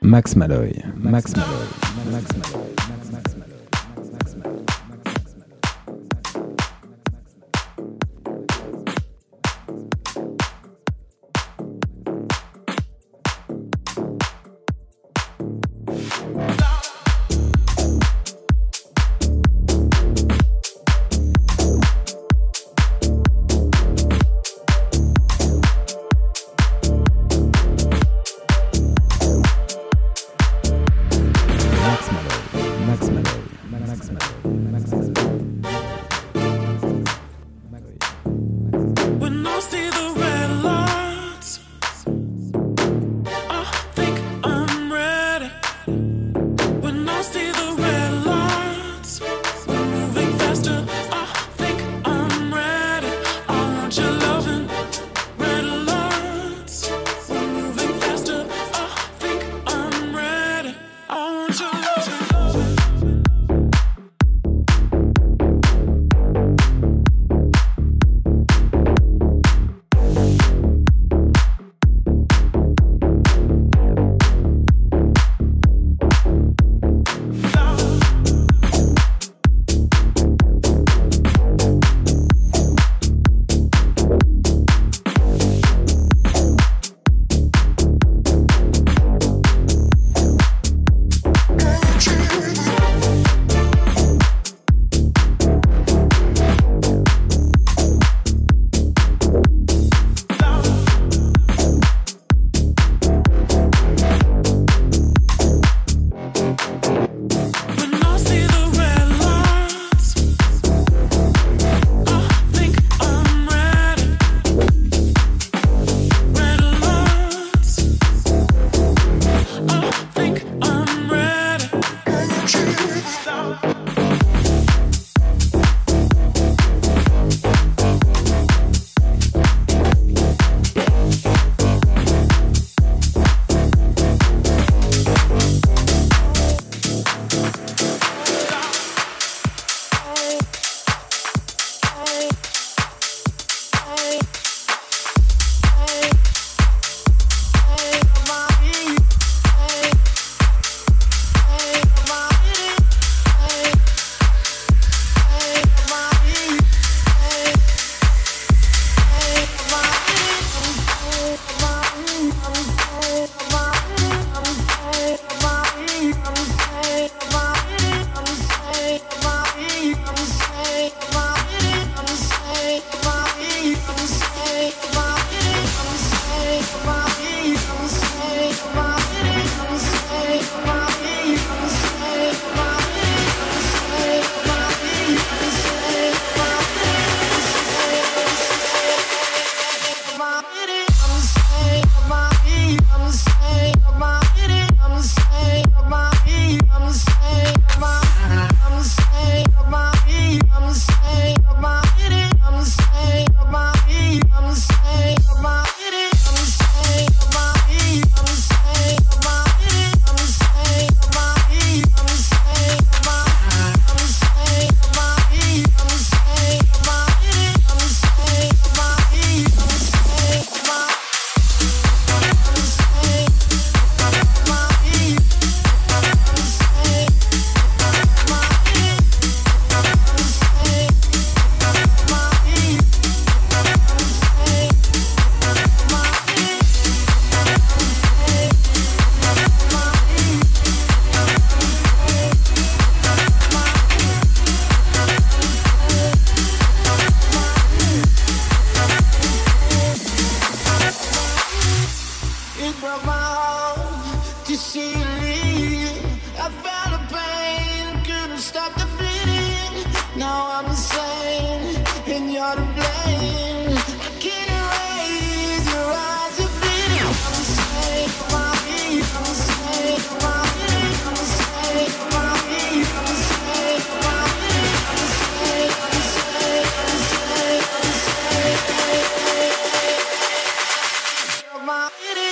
Max Malloy. Max Malloy. Max Malloy. my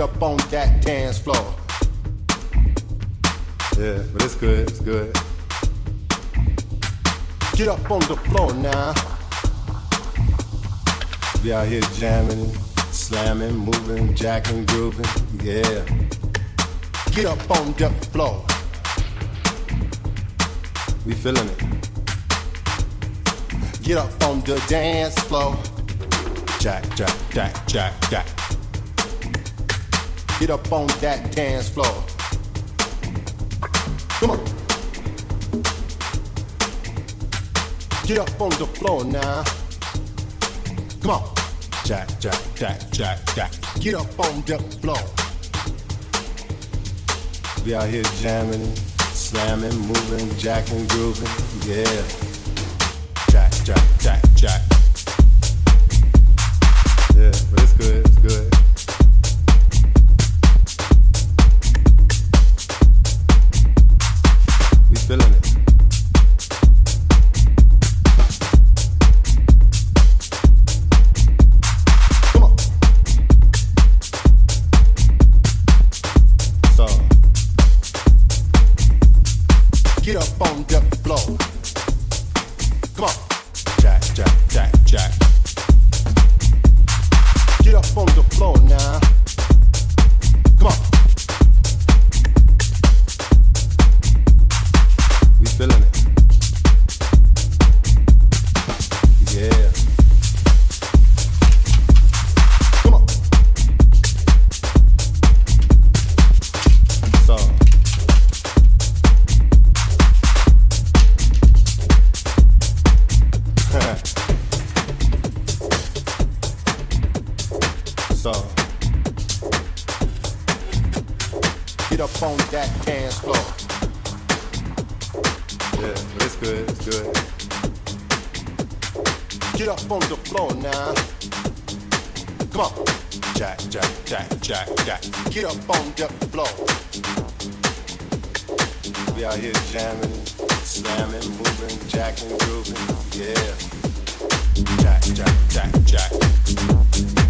on that dance floor. Yeah, but it's good, it's good. Get up on the floor now. Be out here jamming, slamming, moving, jacking, grooving. Yeah. Get up on the floor. We feeling it. Get up on the dance floor. Jack, jack, jack, jack, jack. Get up on that dance floor. Come on. Get up on the floor now. Come on. Jack, jack, jack, jack, jack. Get up on the floor. We out here jamming, slamming, moving, jacking, grooving. Yeah. Jack, jack, jack, jack. Up on that dance floor. Yeah, but it's good, it's good. Get up on the floor now. Come on. Jack, jack, jack, jack, jack. Get up on the floor. We out here jamming, slamming, moving, jacking, grooving. Yeah. Jack, jack, jack, jack.